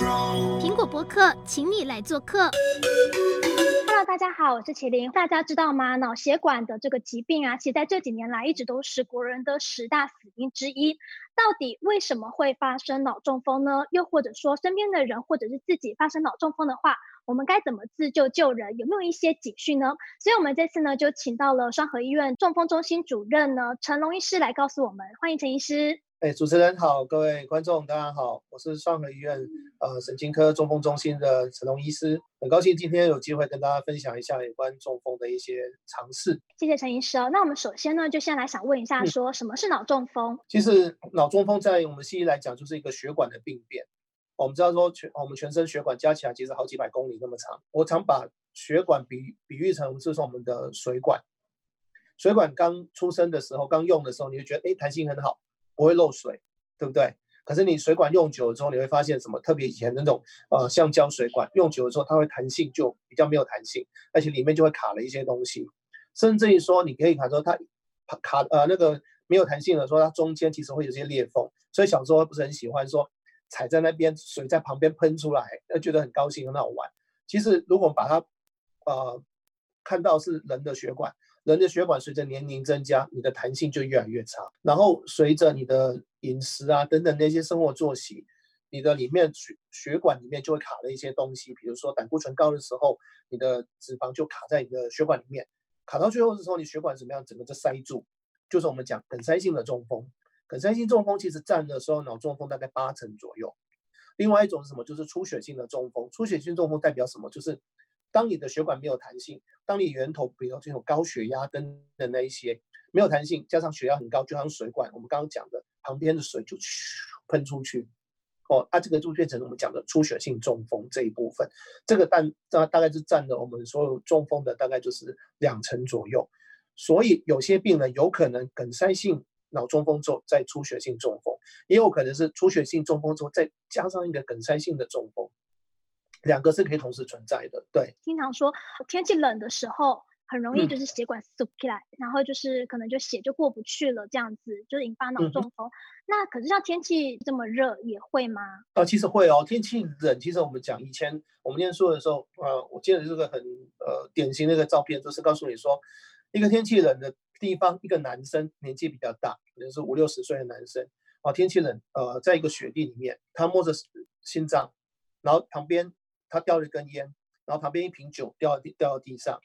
苹果播客，请你来做客。Hello，大家好，我是麒麟。大家知道吗？脑血管的这个疾病啊，其实在这几年来一直都是国人的十大死因之一。到底为什么会发生脑中风呢？又或者说，身边的人或者是自己发生脑中风的话，我们该怎么自救救人？有没有一些警讯呢？所以，我们这次呢就请到了双和医院中风中心主任呢陈龙医师来告诉我们。欢迎陈医师。哎，主持人好，各位观众大家好，我是双和医院呃神经科中风中心的陈龙医师，很高兴今天有机会跟大家分享一下有关中风的一些常识。谢谢陈医师哦。那我们首先呢，就先来想问一下，说什么是脑中风？嗯、其实脑中风在我们西医来讲，就是一个血管的病变。我们知道说全我们全身血管加起来其实好几百公里那么长。我常把血管比比喻成是说我们的水管。水管刚出生的时候，刚用的时候，你就觉得哎弹性很好。不会漏水，对不对？可是你水管用久了之后，你会发现什么？特别以前那种呃橡胶水管用久了之后，它会弹性就比较没有弹性，而且里面就会卡了一些东西。甚至于说，你可以看说它卡呃那个没有弹性的时候，它中间其实会有些裂缝。所以小时候不是很喜欢说踩在那边，水在旁边喷出来，呃觉得很高兴很好玩。其实如果把它呃看到是人的血管。人的血管随着年龄增加，你的弹性就越来越差。然后随着你的饮食啊等等那些生活作息，你的里面血血管里面就会卡了一些东西。比如说胆固醇高的时候，你的脂肪就卡在你的血管里面，卡到最后的时候，你血管怎么样？整个就塞住，就是我们讲梗塞性的中风。梗塞性中风其实占的时候脑中风大概八成左右。另外一种是什么？就是出血性的中风。出血性中风代表什么？就是当你的血管没有弹性，当你源头比如这种高血压等等那一些没有弹性，加上血压很高，就像水管，我们刚刚讲的旁边的水就喷出去，哦，啊，这个就变成我们讲的出血性中风这一部分，这个大大大概是占了我们所有中风的大概就是两成左右，所以有些病人有可能梗塞性脑中风之后再出血性中风，也有可能是出血性中风之后再加上一个梗塞性的中风。两个是可以同时存在的，对。经常说天气冷的时候，很容易就是血管缩起来，嗯，然后就是可能就血就过不去了，这样子就引发脑中风，嗯。那可是像天气这么热也会吗？啊，其实会哦。天气冷，其实我们讲以前我们念书的时候，呃，我记得这个很呃典型的一个照片，就是告诉你说，一个天气冷的地方，一个男生年纪比较大，可能是五六十岁的男生，啊，天气冷，呃，在一个雪地里面，他摸着心脏，然后旁边。他叼了一根烟，然后旁边一瓶酒掉到地掉到地上，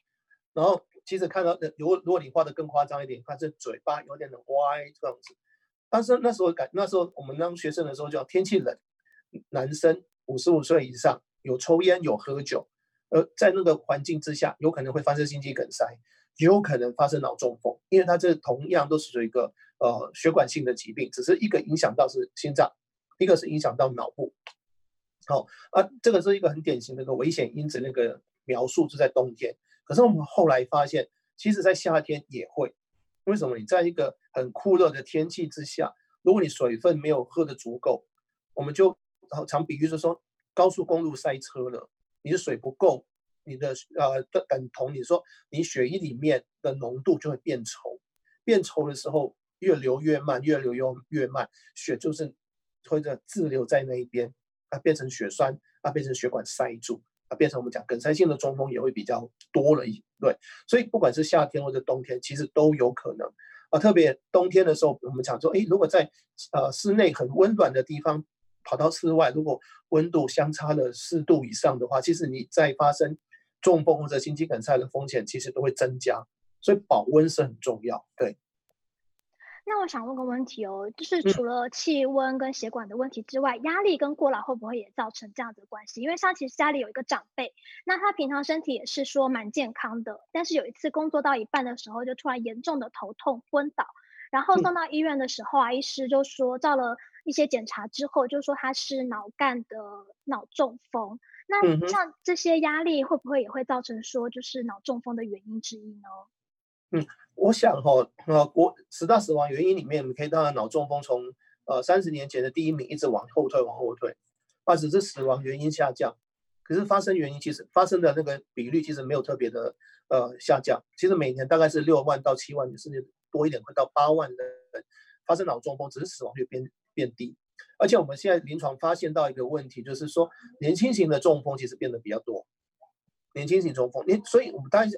然后其实看到的，如果如果你画的更夸张一点，看这嘴巴有点的歪这样子。但是那时候感那时候我们当学生的时候叫天气冷，男生五十五岁以上有抽烟有喝酒，呃，在那个环境之下，有可能会发生心肌梗塞，也有可能发生脑中风，因为他这同样都是一个呃血管性的疾病，只是一个影响到是心脏，一个是影响到脑部。好、哦、啊，这个是一个很典型的一个危险因子，那个描述是在冬天。可是我们后来发现，其实在夏天也会。为什么？你在一个很酷热的天气之下，如果你水分没有喝得足够，我们就常比喻就是说，高速公路塞车了，你的水不够，你的呃的等同你说你血液里面的浓度就会变稠，变稠的时候越流越慢，越流越越慢，血就是会在滞留在那一边。它变成血栓，啊变成血管塞住，啊变成我们讲梗塞性的中风也会比较多了一对，所以不管是夏天或者冬天，其实都有可能啊。特别冬天的时候，我们讲说，诶，如果在呃室内很温暖的地方跑到室外，如果温度相差了四度以上的话，其实你在发生中风或者心肌梗塞的风险其实都会增加，所以保温是很重要，对。那我想问个问题哦，就是除了气温跟血管的问题之外，压力跟过劳会不会也造成这样子的关系？因为像其实家里有一个长辈，那他平常身体也是说蛮健康的，但是有一次工作到一半的时候，就突然严重的头痛昏倒，然后送到医院的时候啊，医师就说照了一些检查之后，就说他是脑干的脑中风。那像这些压力会不会也会造成说就是脑中风的原因之一呢？嗯，我想哈、哦，呃，国十大死亡原因里面，你可以看到脑中风从呃三十年前的第一名一直往后退，往后退，啊，只是死亡原因下降，可是发生原因其实发生的那个比率其实没有特别的呃下降，其实每年大概是六万到七万，甚至多一点会到八万的人发生脑中风，只是死亡率变变低。而且我们现在临床发现到一个问题，就是说年轻型的中风其实变得比较多。年轻型中风，你所以我们当然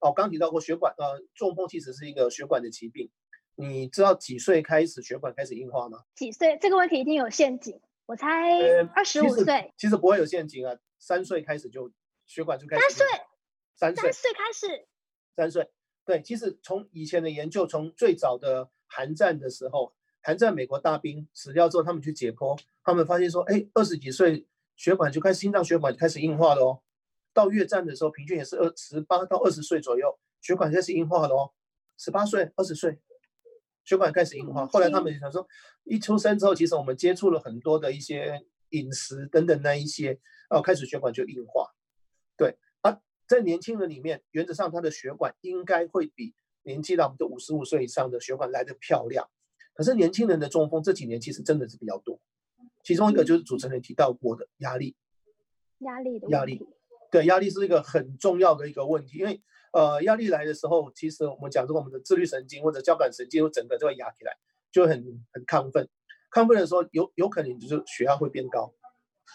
哦，刚提到过血管呃，中风其实是一个血管的疾病。你知道几岁开始血管开始硬化吗？几岁？这个问题一定有陷阱。我才二十五岁，其实不会有陷阱啊，三岁开始就血管就开始。三岁，三岁，三岁开始。三岁，对，其实从以前的研究，从最早的寒战的时候，寒战美国大兵死掉之后，他们去解剖，他们发现说，哎，二十几岁血管就开始心脏血管就开始硬化了哦。到越战的时候，平均也是二十八到二十岁左右，血管开始硬化了哦。十八岁、二十岁。血管开始硬化，后来他们想说，一出生之后，其实我们接触了很多的一些饮食等等那一些，哦，开始血管就硬化。对啊，在年轻人里面，原则上他的血管应该会比年纪到我们的五十五岁以上的血管来的漂亮。可是年轻人的中风这几年其实真的是比较多，其中一个就是主持人提到过的压力，压力的压力，对，压力是一个很重要的一个问题，因为。呃，压力来的时候，其实我们讲说我们的自律神经或者交感神经，整个就会压起来，就很很亢奋。亢奋的时候，有有可能就是血压会变高，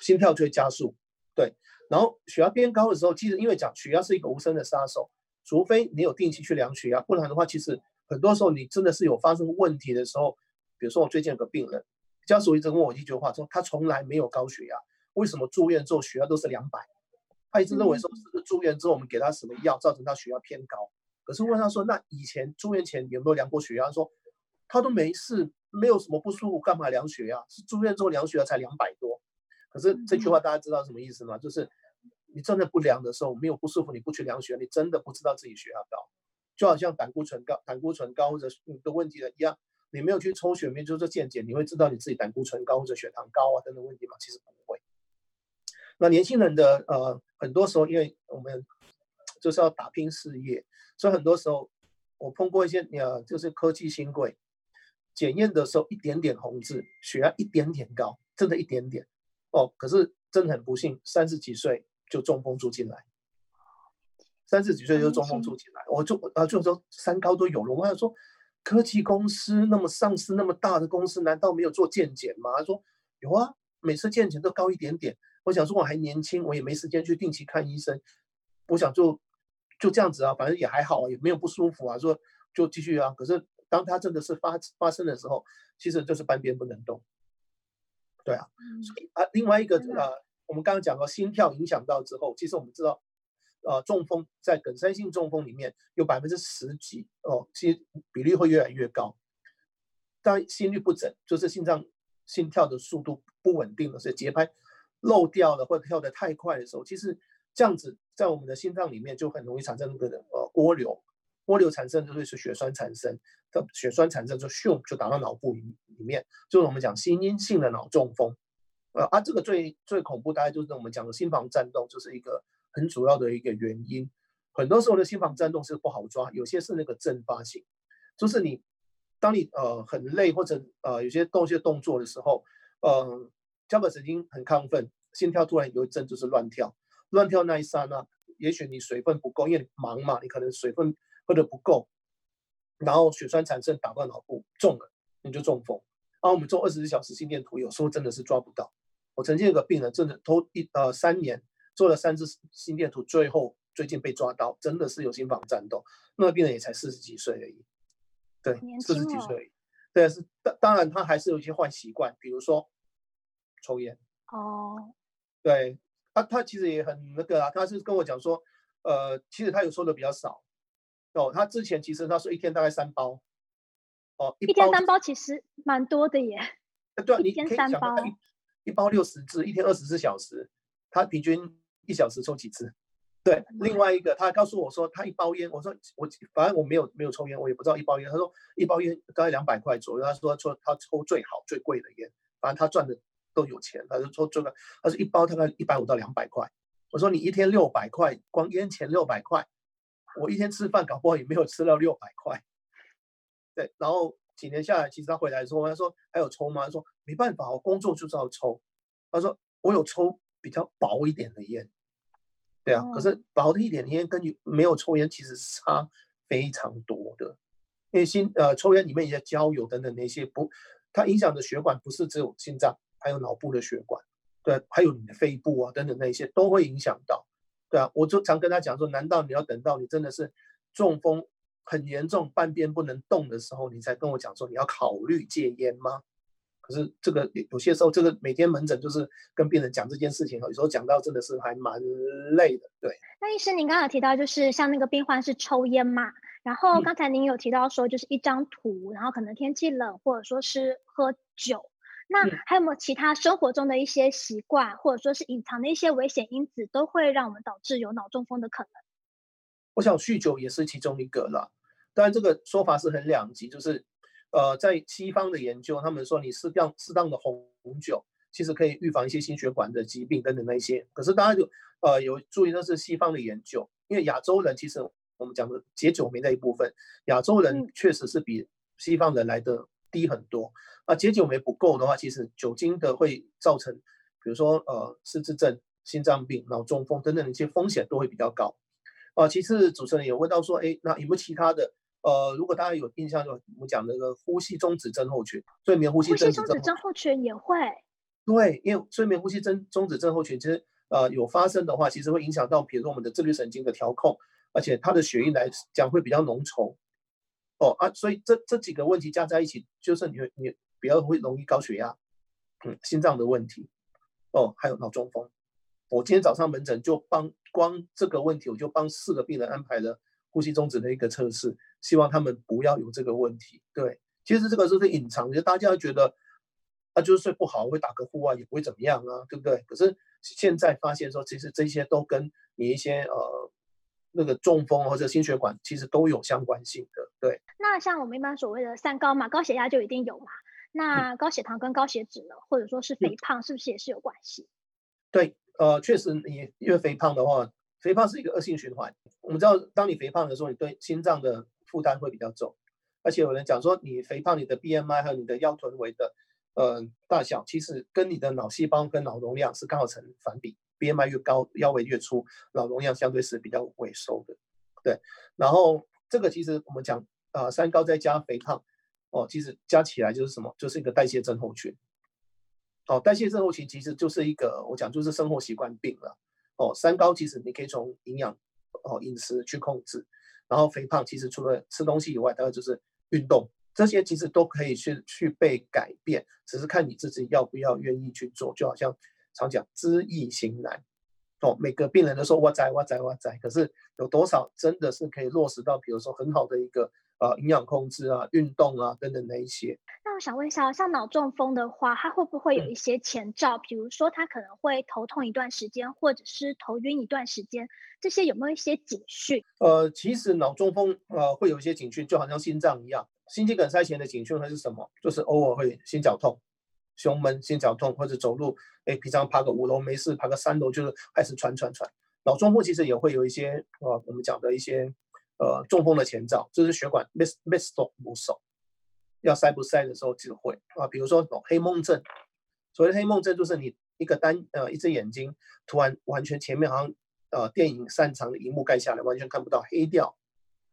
心跳就会加速。对，然后血压变高的时候，其实因为讲血压是一个无声的杀手，除非你有定期去量血压，不然的话，其实很多时候你真的是有发生问题的时候，比如说我最近有个病人，家属一直问我一句话，说他从来没有高血压，为什么住院之后血压都是两百？他一直认为说，是不是住院之后我们给他什么药，造成他血压偏高？可是问他说，那以前住院前有没有量过血压？他说他都没事，没有什么不舒服，干嘛量血压？是住院之后量血压才两百多。可是这句话大家知道什么意思吗？就是你真的不量的时候，没有不舒服，你不去量血压，你真的不知道自己血压高。就好像胆固醇高、胆固醇高或者你的问题的一样，你没有去抽血，没有做健检，你会知道你自己胆固醇高或者血糖高啊等等问题吗？其实。那年轻人的呃，很多时候因为我们就是要打拼事业，所以很多时候我碰过一些呃，就是科技新贵，检验的时候一点点红字，血压一点点高，真的一点点哦。可是真的很不幸，三十几岁就中风住进来，三十几岁就中风住进来，我就啊就说三高都有了。我想说，科技公司那么上市那么大的公司，难道没有做健检吗？他说有啊，每次健检都高一点点。我想说我还年轻，我也没时间去定期看医生。我想就就这样子啊，反正也还好，也没有不舒服啊，说就继续啊。可是当他真的是发发生的时候，其实就是半边不能动。对啊，所以啊，另外一个呃，我们刚刚讲到心跳影响到之后，其实我们知道，呃，中风在梗塞性中风里面有百分之十几哦，其实比例会越来越高。当心律不整，就是心脏心跳的速度不稳定了，所以节拍。漏掉了或者跳得太快的时候，其实这样子在我们的心脏里面就很容易产生那个呃涡流，涡流产生就会是血栓产生，它血栓产生就咻就打到脑部里里面，就是我们讲心因性的脑中风，呃啊这个最最恐怖大概就是我们讲的心房颤动，就是一个很主要的一个原因。很多时候的心房颤动是不好抓，有些是那个阵发性，就是你当你呃很累或者呃有些动些动作的时候，呃。交感神经很亢奋，心跳突然有一阵就是乱跳，乱跳那一刹那，也许你水分不够，因为你忙嘛，你可能水分喝得不够，然后血栓产生打到脑部，中了你就中风。然后我们做二十四小时心电图，有时候真的是抓不到。我曾经有个病人，真的头一呃三年做了三次心电图，最后最近被抓到，真的是有心房颤动。那个病人也才四十几岁而已，对，四十几岁而已。对，是当当然他还是有一些坏习惯，比如说。抽烟哦，oh. 对，他他其实也很那个啊，他是跟我讲说，呃，其实他有抽的比较少，哦，他之前其实他说一天大概三包，哦，一，一天三包其实蛮多的耶，对，你可以想他一一包六十支，一天二十四小时，他平均一小时抽几支？对，另外一个他告诉我说，他一包烟，我说我反正我没有没有抽烟，我也不知道一包烟，他说一包烟大概两百块左右，他说抽他抽最好最贵的烟，反正他赚的。都有钱，他就说这个，他说一包大概一百五到两百块。我说你一天六百块，光烟钱六百块，我一天吃饭搞不好也没有吃到六百块。对，然后几年下来，其实他回来说，他说还有抽吗？他说没办法，我工作就是要抽。他说我有抽比较薄一点的烟，对啊，可是薄的一点的烟跟你没有抽烟其实差非常多的，因为心呃抽烟里面一些焦油等等那些不。它影响的血管不是只有心脏，还有脑部的血管，对，还有你的肺部啊等等那一些都会影响到，对啊，我就常跟他讲说，难道你要等到你真的是中风很严重，半边不能动的时候，你才跟我讲说你要考虑戒烟吗？可是这个有些时候，这个每天门诊就是跟病人讲这件事情，有时候讲到真的是还蛮累的，对。那医生，您刚刚有提到就是像那个病患是抽烟嘛？然后刚才您有提到说就是一张图，嗯、然后可能天气冷或者说是喝酒，那还有没有其他生活中的一些习惯，或者说是隐藏的一些危险因子，都会让我们导致有脑中风的可能？我想酗酒也是其中一个了，当然这个说法是很两极，就是。呃，在西方的研究，他们说你适当适当的红酒，其实可以预防一些心血管的疾病等等那些。可是大家就呃有注意，那是西方的研究，因为亚洲人其实我们讲的解酒酶那一部分，亚洲人确实是比西方人来的低很多。啊，解酒酶不够的话，其实酒精的会造成，比如说呃失智症、心脏病、脑中风等等的一些风险都会比较高。啊，其次主持人也问到说，哎，那有没有其他的？呃，如果大家有印象，就我们讲那个呼吸中止症候群，睡眠呼吸中止症候群也会。对，因为睡眠呼吸中中止症候群其实呃有发生的话，其实会影响到，比如说我们的自律神经的调控，而且它的血液来讲会比较浓稠。哦啊，所以这这几个问题加在一起，就是你会你比较会容易高血压，嗯，心脏的问题，哦，还有脑中风。我今天早上门诊就帮光这个问题，我就帮四个病人安排了呼吸中止的一个测试。希望他们不要有这个问题。对，其实这个就是隐藏，就大家觉得啊，就是睡不好会打个呼啊，也不会怎么样啊，对不对？可是现在发现说，其实这些都跟你一些呃那个中风或者心血管其实都有相关性的。对。那像我们一般所谓的三高嘛，高血压就一定有嘛。那高血糖跟高血脂呢，或者说是肥胖，是不是也是有关系？对，呃，确实你越肥胖的话，肥胖是一个恶性循环。我们知道，当你肥胖的时候，你对心脏的负担会比较重，而且有人讲说，你肥胖，你的 BMI 和你的腰臀围的呃大小，其实跟你的脑细胞跟脑容量是刚好成反比，BMI 越高，腰围越粗，脑容量相对是比较萎缩的。对，然后这个其实我们讲啊、三高再加肥胖，哦，其实加起来就是什么？就是一个代谢症候群。哦，代谢症候群其实就是一个我讲就是生活习惯病了。哦，三高其实你可以从营养哦饮食去控制。然后肥胖其实除了吃东西以外，大概就是运动，这些其实都可以去去被改变，只是看你自己要不要愿意去做。就好像常讲知易行难，哦，每个病人都说哇塞哇塞哇塞，可是有多少真的是可以落实到，比如说很好的一个。啊，营养控制啊，运动啊，等等那一些。那我想问一下，像脑中风的话，它会不会有一些前兆？嗯、比如说，他可能会头痛一段时间，或者是头晕一段时间，这些有没有一些警讯？呃，其实脑中风呃会有一些警讯，就好像心脏一样，心肌梗塞前的警讯会是什么？就是偶尔会心绞痛、胸闷、心绞痛，或者走路，哎，平常爬个五楼没事，爬个三楼就是开始喘喘喘。脑中风其实也会有一些呃，我们讲的一些。呃，中风的前兆就是血管 miss miss stop 不守，要塞不塞的时候就会啊，比如说黑梦症，所谓的黑梦症就是你一个单呃一只眼睛突然完全前面好像呃电影散场的荧幕盖下来，完全看不到黑掉，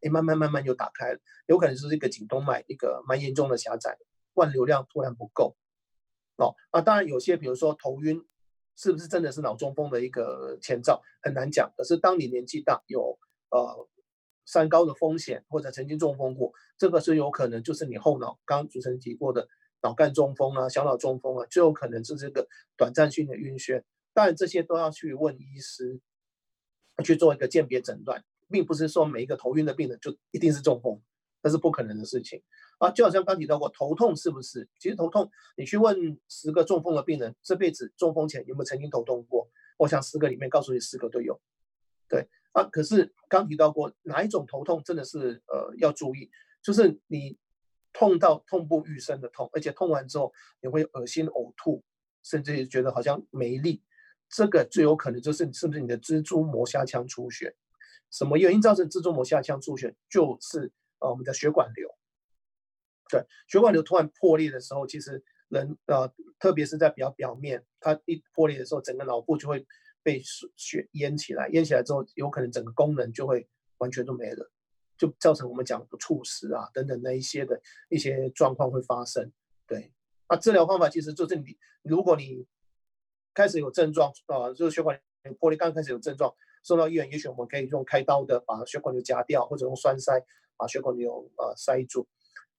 哎慢慢慢慢就打开了，有可能是一个颈动脉一个蛮严重的狭窄，灌流量突然不够，哦啊当然有些比如说头晕，是不是真的是脑中风的一个前兆很难讲，可是当你年纪大有呃。三高的风险，或者曾经中风过，这个是有可能，就是你后脑刚刚主持人提过的脑干中风啊、小脑中风啊，就有可能是这个短暂性的晕眩。当然，这些都要去问医师去做一个鉴别诊断，并不是说每一个头晕的病人就一定是中风，那是不可能的事情啊。就好像刚提到过，头痛是不是？其实头痛，你去问十个中风的病人，这辈子中风前有没有曾经头痛过？我想十个里面告诉你十个都有，对。啊，可是刚提到过哪一种头痛真的是呃要注意，就是你痛到痛不欲生的痛，而且痛完之后你会恶心呕吐，甚至觉得好像没力，这个最有可能就是你是不是你的蜘蛛膜下腔出血？什么原因造成蜘蛛膜下腔出血？就是呃我们的血管瘤。对，血管瘤突然破裂的时候，其实人呃特别是在比较表面，它一破裂的时候，整个脑部就会。被血淹起来，淹起来之后，有可能整个功能就会完全都没了，就造成我们讲的猝死啊等等那一些的一些状况会发生。对，那治疗方法其实就是你，如果你开始有症状啊，就是血管破裂刚开始有症状，送到医院，也许我们可以用开刀的把血管瘤夹掉，或者用栓塞把血管瘤呃塞住。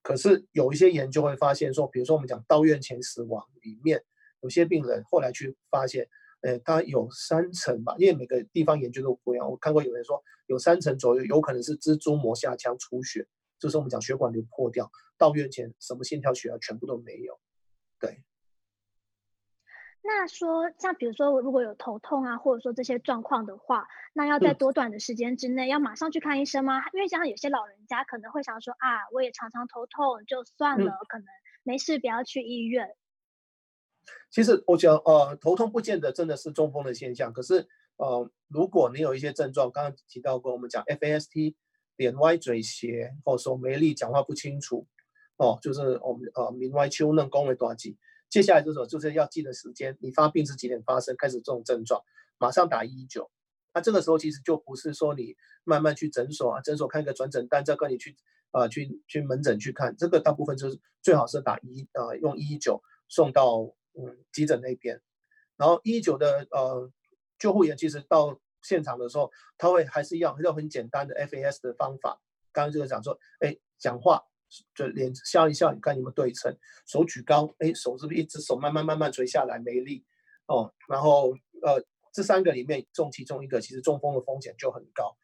可是有一些研究会发现说，比如说我们讲到院前死亡里面，有些病人后来去发现，呃，他有三层吧，因为每个地方研究都不一样。我看过有人说有三层左右有可能是蜘蛛膜下腔出血，就是我们讲血管瘤破掉，到院前什么心跳血压全部都没有。对。那说像比如说如果有头痛啊，或者说这些状况的话，那要在多短的时间之内要马上去看医生吗？嗯、因为像有些老人家可能会想说啊，我也常常头痛，就算了，嗯、可能没事，不要去医院。其实我想呃，头痛不见得真的是中风的现象，可是呃，如果你有一些症状，刚刚提到过，我们讲 FAST，脸歪嘴斜，或手没力，讲话不清楚，哦，就是我们呃明歪丘嫩，讲话大舌。接下来这种就是要记得时间，你发病是几点发生，开始这种症状，马上打一一九。那这个时候其实就不是说你慢慢去诊所啊，诊所看个转诊单，再跟你去啊、呃、去去门诊去看，这个大部分就是最好是打一啊、呃、用一一九送到嗯急诊那边，然后一一九的呃救护员其实到现场的时候，他会还是一样用很简单的 FAS 的方法，刚刚这个讲说，哎讲话。就脸笑一笑，你看你们对称，手举高，哎，手是不是一只手慢慢慢慢垂下来没力哦？然后呃，这三个里面中其中一个，其实中风的风险就很高。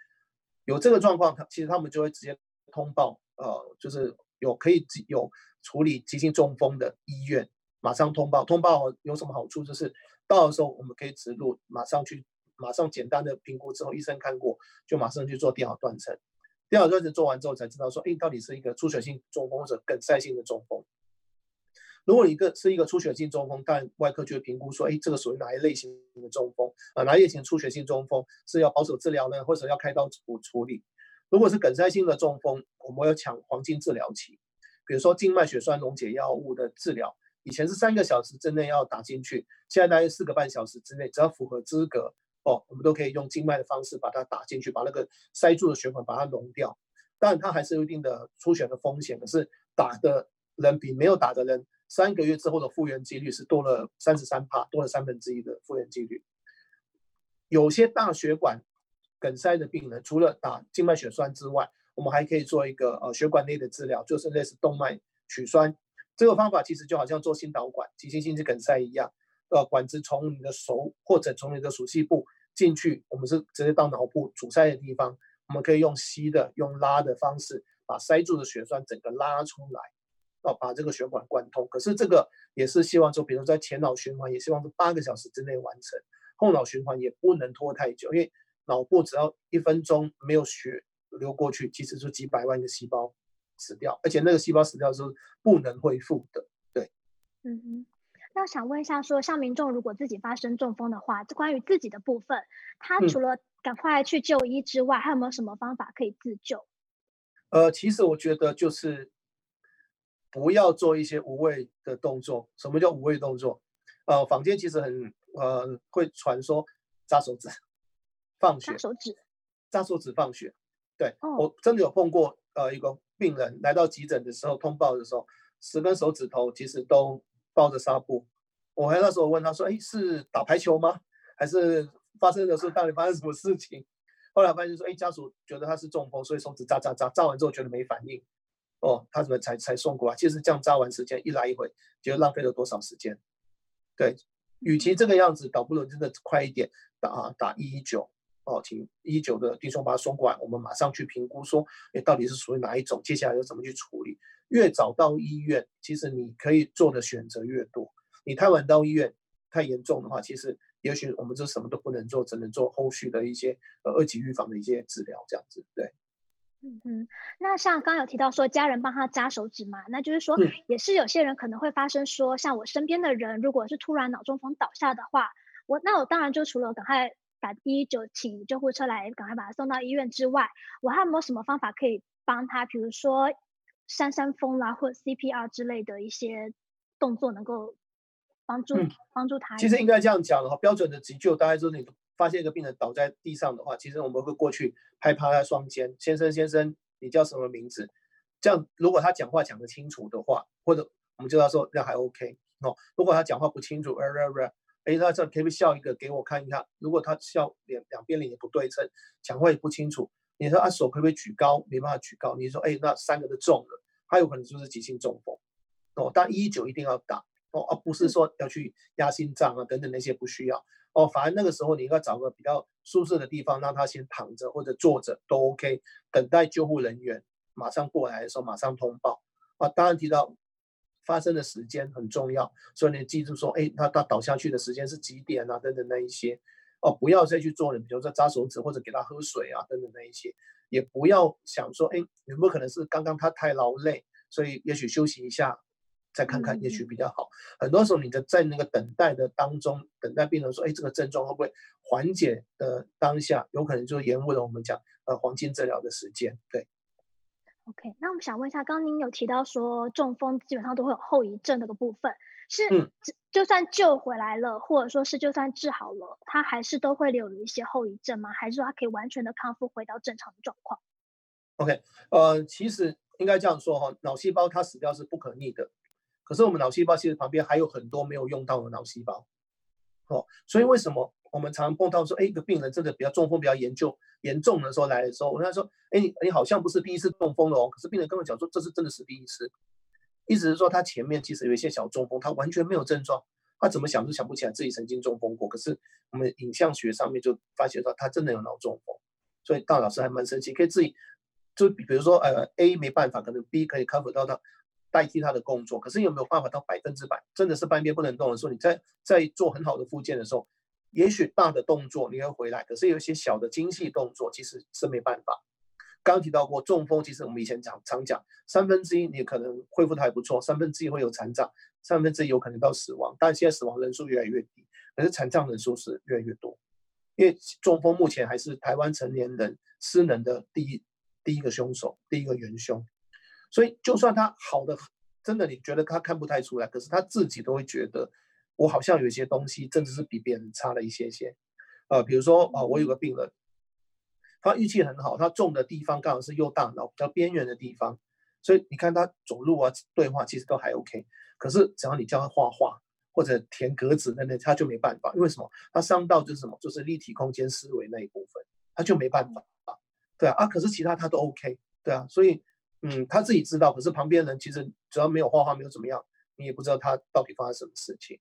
有这个状况，他其实他们就会直接通报，呃，就是有可以有处理急性中风的医院，马上通报。通报有什么好处？就是到的时候我们可以植入，马上去，马上简单的评估之后，医生看过就马上去做电脑断层。电脑断层做完之后才知道说，哎，到底是一个出血性中风或者梗塞性的中风。如果一个是一个出血性中风，但外科就会评估说，哎，这个属于哪一类型的中风啊？哪一类型出血性中风是要保守治疗呢，或者要开刀处处理？如果是梗塞性的中风，我们要抢黄金治疗期，比如说静脉血栓溶解药物的治疗，以前是三个小时之内要打进去，现在大约四个半小时之内，只要符合资格。哦，我们都可以用静脉的方式把它打进去，把那个塞住的血管把它溶掉。但，它还是有一定的出血的风险，可是打的人比没有打的人三个月之后的复原几率是多了三十三趴，多了三分之一的复原几率。有些大血管梗塞的病人，除了打静脉血栓之外，我们还可以做一个呃血管内的治疗，就是类似动脉取栓。这个方法其实就好像做心导管急性心肌梗塞一样。呃，管子从你的手或者从你的鼠蹊部进去，我们是直接到脑部阻塞的地方，我们可以用吸的、用拉的方式，把塞住的血栓整个拉出来，哦，把这个血管贯通。可是这个也是希望说，比如说在前脑循环，也希望是八个小时之内完成；后脑循环也不能拖太久，因为脑部只要一分钟没有血流过去，其实就几百万个细胞死掉，而且那个细胞死掉是不能恢复的。对，嗯哼。那想问一下说，说像民众如果自己发生中风的话，关于自己的部分，他除了赶快去就医之外，嗯，还有没有什么方法可以自救？呃，其实我觉得就是不要做一些无谓的动作。什么叫无谓动作？呃，坊间其实很呃会传说扎手指放血，扎手指，扎手指放血。对，哦，我真的有碰过呃一个病人来到急诊的时候通报的时候，十根手指头其实都。抱着纱布，我还那时候问他说：“哎，是打排球吗？还是发生的时候到底发生什么事情？” 后来发现说：“哎，家属觉得他是中风，所以手指扎扎扎，扎完之后觉得没反应，哦，他怎么才才送过来？其实这样扎完时间一来一回，觉得浪费了多少时间？对，与其这个样子，倒不如真的快一点打打一一九哦，请一一九的弟兄把他送过来，我们马上去评估说，哎，到底是属于哪一种？接下来要怎么去处理？”越早到医院，其实你可以做的选择越多。你太晚到医院，太严重的话，其实也许我们就什么都不能做，只能做后续的一些呃二级预防的一些治疗，这样子。对，嗯嗯。那像刚刚有提到说家人帮他扎手指嘛，那就是说也是有些人可能会发生说，像我身边的人，如果是突然脑中风倒下的话，我那我当然就除了赶快打一一九请救护车来赶快把他送到医院之外，我还有没有什么方法可以帮他？比如说。扇扇风啦，或者 CPR 之类的一些动作，能够帮助、嗯、帮助他。其实应该这样讲的话，标准的急救大概就是你发现一个病人倒在地上的话，其实我们会过去拍拍他双肩，先生先生，你叫什么名字？这样如果他讲话讲得清楚的话，或者我们就他说那还 OK 哦。如果他讲话不清楚，呃呃呃，哎，他这可不可以笑一个给我看一看？如果他笑脸两边脸也不对称，讲话也不清楚，你说啊手可不可以举高？没办法举高。你说哎，那三个都中了，他有可能就是急性中风哦。但一一九一定要打哦，而不是说要去压心脏啊等等那些不需要。哦，反而那个时候你应该找个比较舒适的地方，让他先躺着或者坐着都 OK，等待救护人员马上过来的时候马上通报。啊，当然提到发生的时间很重要，所以你记住说，哎，他他倒下去的时间是几点啊？等等那一些。哦，不要再去做人，比如说扎手指或者给他喝水啊等等那一些，也不要想说，哎，有没有可能是刚刚他太劳累，所以也许休息一下。再看看，也许比较好。很多时候，你的在那个等待的当中，等待病人说：“哎，这个症状会不会缓解的当下，有可能就延误了我们讲呃黄金治疗的时间。”对。OK，那我们想问一下，刚刚您有提到说中风基本上都会有后遗症那个部分，是就算救回来了，或者说是就算治好了，他还是都会留有一些后遗症吗？还是说他可以完全的康复，回到正常的状况？OK，呃，其实应该这样说哈，脑细胞它死掉是不可逆的。可是我们脑细胞其实旁边还有很多没有用到的脑细胞，哦，所以为什么我们常常碰到说，哎，一个病人真的比较中风比较严重严重的时候来的时候，我跟他说，哎，你你好像不是第一次中风了哦，可是病人跟我讲说，这是真的是第一次，意思是说他前面其实有一些小中风，他完全没有症状，他怎么想都想不起来自己曾经中风过，可是我们影像学上面就发现到他真的有脑中风，所以大老师还蛮神奇，可以自己就比如说呃 A 没办法，可能 B 可以 cover 到他。代替他的工作，可是有没有办法到百分之百？真的是半边不能动的时候，你在在做很好的复健的时候，也许大的动作你会回来，可是有一些小的精细动作其实是没办法。刚提到过中风，其实我们以前讲常讲，三分之一你可能恢复的还不错，三分之一会有残障，三分之一有可能到死亡。但现在死亡人数越来越低，可是残障人数是越来越多。因为中风目前还是台湾成年人失能的第一第一个凶手，第一个元凶。所以，就算他好的，真的你觉得他看不太出来，可是他自己都会觉得，我好像有一些东西，甚至是比别人差了一些些。呃，比如说啊、我有个病人，他运气很好，他中的地方刚好是右大脑比较边缘的地方，所以你看他走路啊、对话其实都还 OK。可是只要你叫他画画或者填格子那那，他就没办法，因为什么？他伤到就是什么？就是立体空间思维那一部分，他就没办法。对啊，啊，可是其他他都 OK，对啊，所以。嗯，他自己知道，可是旁边人其实只要没有画画，没有怎么样，你也不知道他到底发生什么事情。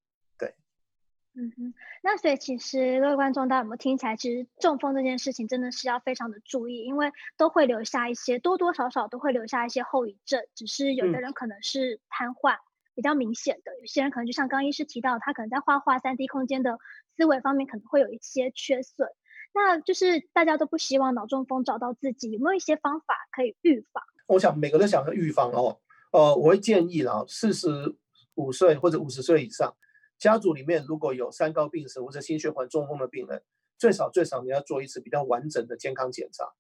对，嗯哼，那所以其实各位观众，大家有没有听起来？其实中风这件事情真的是要非常的注意，因为都会留下一些多多少少都会留下一些后遗症。只是有的人可能是瘫痪、嗯、比较明显的，有些人可能就像刚刚医师提到，他可能在画画、三 D 空间的思维方面可能会有一些缺损。那就是大家都不希望脑中风找到自己，有没有一些方法可以预防？我想每个人想要预防哦，呃，我会建议啦，四十五岁或者五十岁以上，家族里面如果有三高病史或者心血管中风的病人，最少最少你要做一次比较完整的健康检查，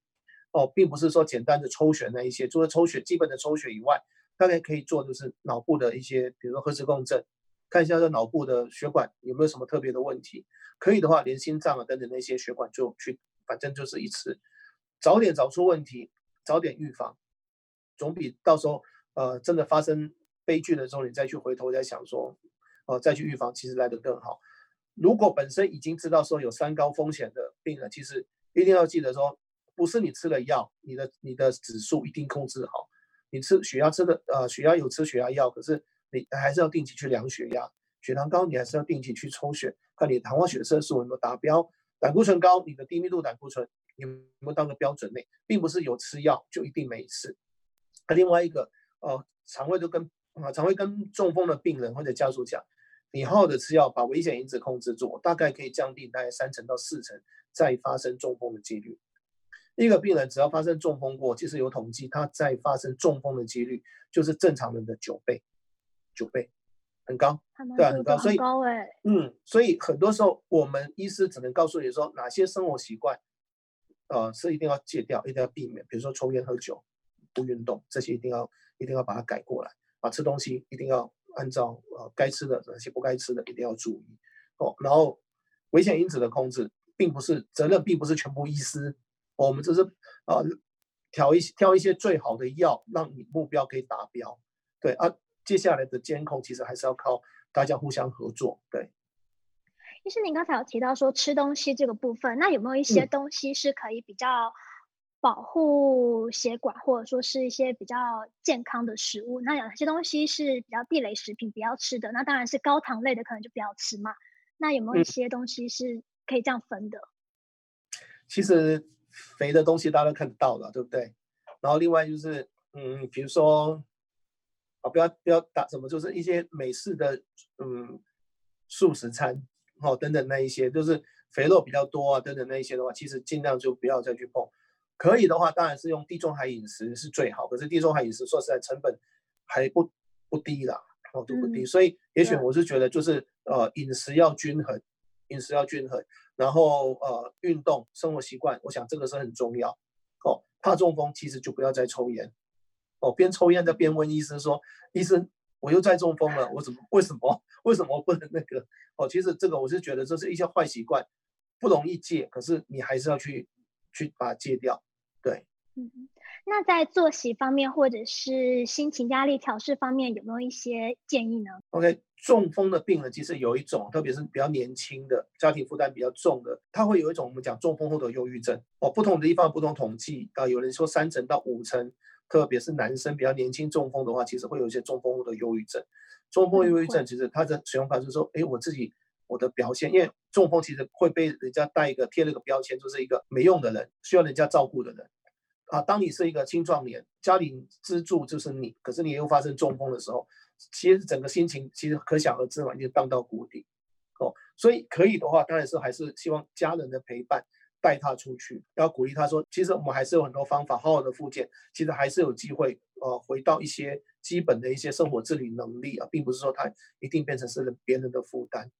哦，并不是说简单的抽血那一些，除了抽血基本的抽血以外，大概可以做就是脑部的一些，比如说核磁共振，看一下这脑部的血管有没有什么特别的问题，可以的话连心脏啊等等那些血管就去，反正就是一次，早点找出问题，早点预防。总比到时候呃真的发生悲剧的时候，你再去回头再想说，呃再去预防，其实来得更好。如果本身已经知道说有三高风险的病人，其实一定要记得说，不是你吃了药，你的你的指数一定控制好。你吃血压吃的呃血压有吃血压药，可是你还是要定期去量血压。血糖高，你还是要定期去抽血，看你糖化血色素有没有达标。胆固醇高，你的低密度胆固醇有没有到个标准内，并不是有吃药就一定没事。那另外一个，呃，常会都跟啊，常会跟中风的病人或者家属讲，你好好的吃药，把危险因子控制住，大概可以降低大概三成到四成再发生中风的几率。一个病人只要发生中风过，其实有统计，他再发生中风的几率就是正常人的九倍，九倍，很高，对啊，很高，所以嗯，所以很多时候我们医师只能告诉你说，哪些生活习惯，呃，是一定要戒掉，一定要避免，比如说抽烟喝酒。不运动，这些一定要一定要把它改过来啊！吃东西一定要按照呃该吃的，那些不该吃的一定要注意哦。然后危险因子的控制，并不是责任，并不是全部医师，哦、我们只是呃调一挑一些最好的药，让你目标可以达标。对啊，接下来的监控其实还是要靠大家互相合作。对，医师，您刚才有提到说吃东西这个部分，那有没有一些东西是可以比较保护血管，嗯、或者说是一些比较健康的食物？那有些东西是比较地雷食品不要吃的，那当然是高糖类的可能就不要吃嘛。那有没有一些东西是可以这样分的？嗯、其实肥的东西大家都看得到了，对不对？然后另外就是，嗯，比如说，啊，不要不要打什么，就是一些美式的，嗯，素食餐，哦，等等那一些，就是肥肉比较多啊，等等那一些的话，其实尽量就不要再去碰。可以的话，当然是用地中海饮食是最好。可是地中海饮食说实在，成本还不不低啦，哦，都不低。嗯、所以也许我是觉得，就是呃，饮食要均衡，饮食要均衡，然后呃，运动生活习惯，我想这个是很重要。哦。怕中风，其实就不要再抽烟。哦，边抽烟再边问医生说：“医生，我又再中风了，我怎么？为什么？为什么不能那个？”哦，其实这个我是觉得这是一些坏习惯，不容易戒，可是你还是要去去把它戒掉。对，嗯，那在作息方面或者是心情压力调试方面，有没有一些建议呢？OK。中风的病人其实有一种，特别是比较年轻的家庭负担比较重的，他会有一种我们讲中风后的忧郁症哦。不同的地方不同统计啊，有人说三成到五成，特别是男生比较年轻中风的话，其实会有一些中风后的忧郁症。中风忧郁症其实它的使用法就是说，哎，我自己我的表现，因为中风其实会被人家带一个贴了一个标签，就是一个没用的人，需要人家照顾的人啊。当你是一个青壮年，家庭支柱就是你，可是你又发生中风的时候。其实整个心情其实可想而知嘛，就荡到谷底，哦，所以可以的话，当然是还是希望家人的陪伴，带他出去，要鼓励他说，其实我们还是有很多方法，好好的复健，其实还是有机会，呃，回到一些基本的一些生活自理能力啊，并不是说他一定变成是别人的负担。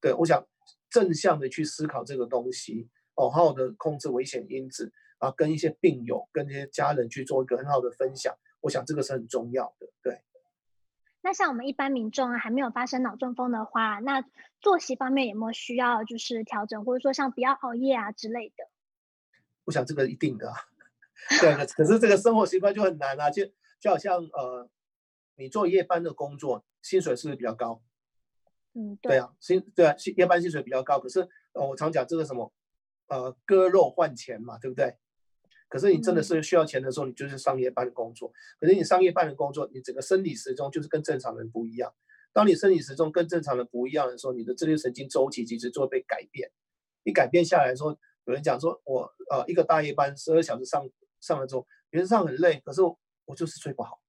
对，我想正向的去思考这个东西，哦，好好的控制危险因子啊，跟一些病友、跟一些家人去做一个很好的分享，我想这个是很重要的，对。那像我们一般民众啊，还没有发生脑中风的话，那作息方面有没有需要就是调整，或者说像不要熬夜啊之类的？我想这个一定的，对，可是这个生活习惯就很难啊，就就好像呃，你做夜班的工作，薪水是不是比较高？嗯，对，啊，薪对啊，夜班薪水比较高，可是呃，我常讲这个什么，呃，割肉换钱嘛，对不对？可是你真的是需要钱的时候，你就是上夜班的工作。可是你上夜班的工作，你整个生理时钟就是跟正常人不一样。当你生理时钟跟正常人不一样的时候，你的自律神经周期其实就会被改变。一改变下来说，有人讲说我呃一个大夜班十二小时上上了之后，原则上很累，可是我，我就是睡不好。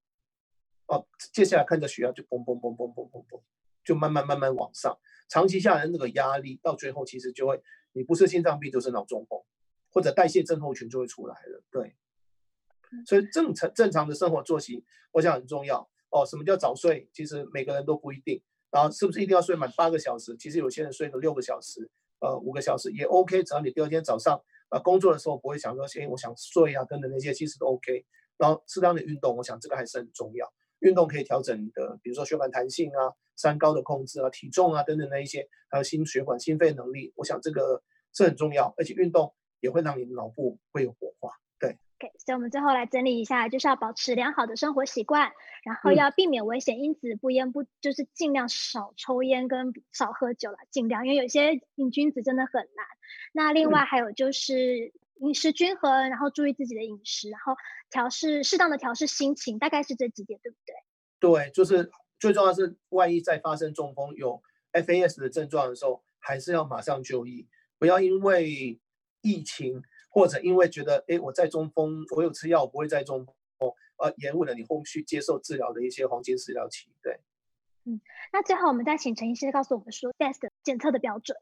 哦，接下来看着血压就嘣嘣嘣嘣嘣嘣嘣，就慢慢慢慢往上。长期下来那个压力到最后其实就会，你不是心脏病就是脑中风。或者代谢症候群就会出来了，对，所以正常正常的生活作息，我想很重要哦。什么叫早睡？其实每个人都不一定。然后是不是一定要睡满八个小时？其实有些人睡个六个小时，呃，五个小时也 OK。只要你第二天早上呃工作的时候不会想说，哎，我想睡啊，等等那些，其实都 OK。然后适当的运动，我想这个还是很重要。运动可以调整你的，比如说血管弹性啊、三高的控制啊、体重啊等等那一些，还有心血管、心肺能力，我想这个是很重要，而且运动。也会让你的脑部会有活化，对。OK，所以我们最后来整理一下，就是要保持良好的生活习惯，然后要避免危险因子，不烟不就是尽量少抽烟跟少喝酒了，尽量，因为有些瘾君子真的很难。那另外还有就是饮食均衡，然后注意自己的饮食，然后调试适当的调试心情，大概是这几点，对不对？对，就是最重要是，万一再发生中风有 FAS 的症状的时候，还是要马上就医，不要因为。疫情或者因为觉得哎，我在中风，我有吃药，我不会再中风，而延误了你后续接受治疗的一些黄金治疗期。对，嗯，那最后我们再请陈医师告诉我们说，FAST 检测的标准。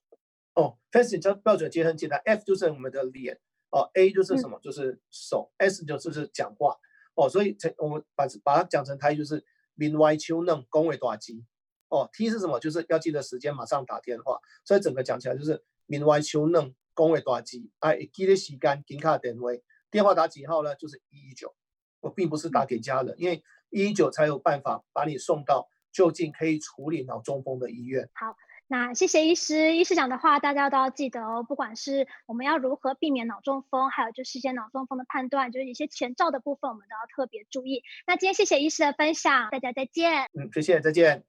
哦，FAST 检测标准其实很简单，F 就是我们的脸，哦，A 就是什么？嗯、就是手，S 就是是讲话。哦，所以我们把把它讲成台语就是面歪手软，讲话大机。哦，T 是什么？就是要记得时间，马上打电话。所以整个讲起来就是面歪手软。公位打机，哎，记得时间，紧卡点位，电话打几号呢？就是一一九，我并不是打给家人，因为一一九才有办法把你送到就近可以处理脑中风的医院。好，那谢谢医师，医师讲的话大家都要记得哦。不管是我们要如何避免脑中风，还有就是一些脑中风的判断，就是一些前兆的部分，我们都要特别注意。那今天谢谢医师的分享，大家再见。嗯，谢谢，再见。